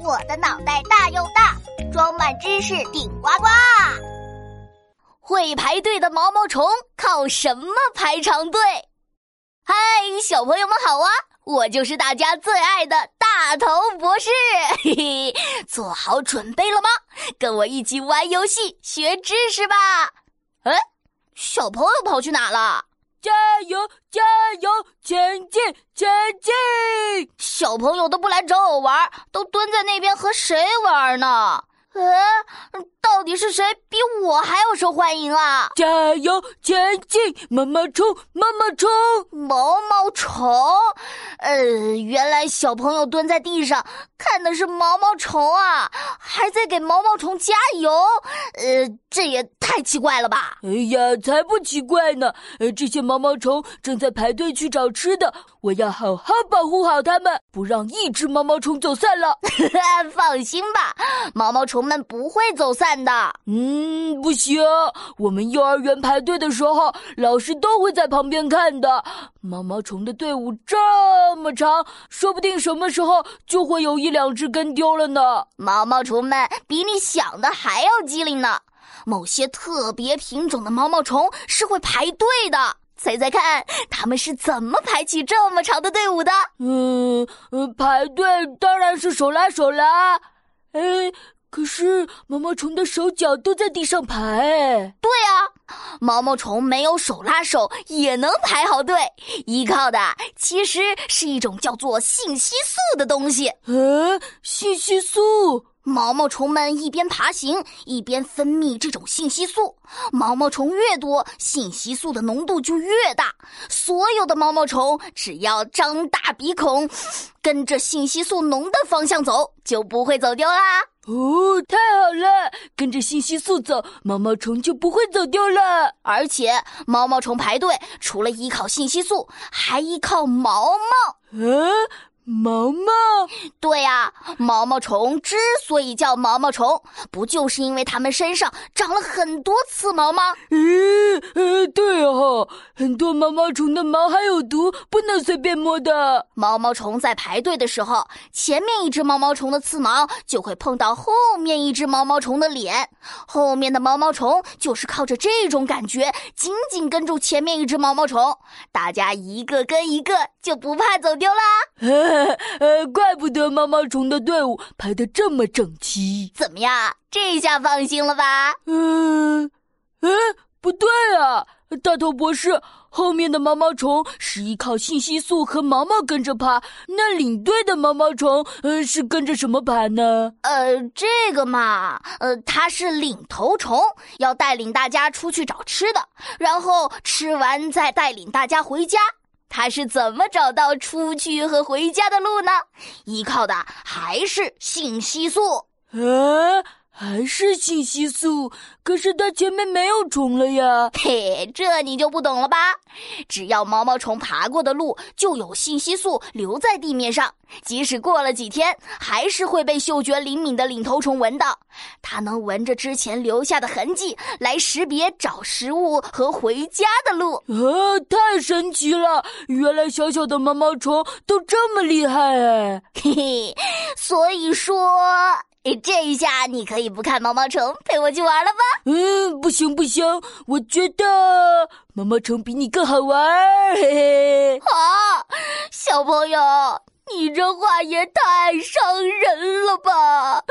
我的脑袋大又大，装满知识顶呱呱。会排队的毛毛虫靠什么排长队？嗨，小朋友们好啊！我就是大家最爱的大头博士。嘿嘿，做好准备了吗？跟我一起玩游戏学知识吧。哎，小朋友跑去哪了？加油，加油，前进，前进！小朋友都不来找我玩，都蹲在那边和谁玩呢？嗯，到底是谁比我还要受欢迎啊？加油前进，毛毛虫，毛毛虫，毛毛虫。呃，原来小朋友蹲在地上看的是毛毛虫啊，还在给毛毛虫加油。呃，这也太奇怪了吧？哎呀，才不奇怪呢！呃，这些毛毛虫正在排队去找吃的，我要好好保护好它们，不让一只毛毛虫走散了。放心吧，毛毛虫。们不会走散的。嗯，不行，我们幼儿园排队的时候，老师都会在旁边看的。毛毛虫的队伍这么长，说不定什么时候就会有一两只跟丢了呢。毛毛虫们比你想的还要机灵呢。某些特别品种的毛毛虫是会排队的。猜猜看，他们是怎么排起这么长的队伍的？嗯，排队当然是手拉手啦。哎。可是毛毛虫的手脚都在地上排，对啊，毛毛虫没有手拉手也能排好队，依靠的其实是一种叫做信息素的东西。嗯，信息素。毛毛虫们一边爬行一边分泌这种信息素，毛毛虫越多，信息素的浓度就越大。所有的毛毛虫只要张大鼻孔，跟着信息素浓的方向走，就不会走丢啦。哦，太好了，跟着信息素走，毛毛虫就不会走丢了。而且毛毛虫排队，除了依靠信息素，还依靠毛毛。嗯。毛毛，对呀，毛毛虫之所以叫毛毛虫，不就是因为它们身上长了很多刺毛吗？咦，呃，对哦，很多毛毛虫的毛还有毒，不能随便摸的。毛毛虫在排队的时候，前面一只毛毛虫的刺毛就会碰到后面一只毛毛虫的脸，后面的毛毛虫就是靠着这种感觉紧紧跟住前面一只毛毛虫，大家一个跟一个，就不怕走丢啦。呃，怪不得毛毛虫的队伍排得这么整齐。怎么样，这下放心了吧？嗯，嗯，不对啊，大头博士，后面的毛毛虫是依靠信息素和毛毛跟着爬，那领队的毛毛虫，呃，是跟着什么爬呢？呃，这个嘛，呃，它是领头虫，要带领大家出去找吃的，然后吃完再带领大家回家。他是怎么找到出去和回家的路呢？依靠的还是信息素。啊，还是信息素。可是它前面没有虫了呀。嘿，这你就不懂了吧？只要毛毛虫爬过的路，就有信息素留在地面上。即使过了几天，还是会被嗅觉灵敏的领头虫闻到。它能闻着之前留下的痕迹，来识别找食物和回家的路。啊，太神奇了！原来小小的毛毛虫都这么厉害哎！嘿嘿，所以说，这一下你可以不看毛毛虫，陪我去玩了吧？嗯，不行不行，我觉得毛毛虫比你更好玩。嘿嘿，啊，小朋友。你这话也太伤人了吧！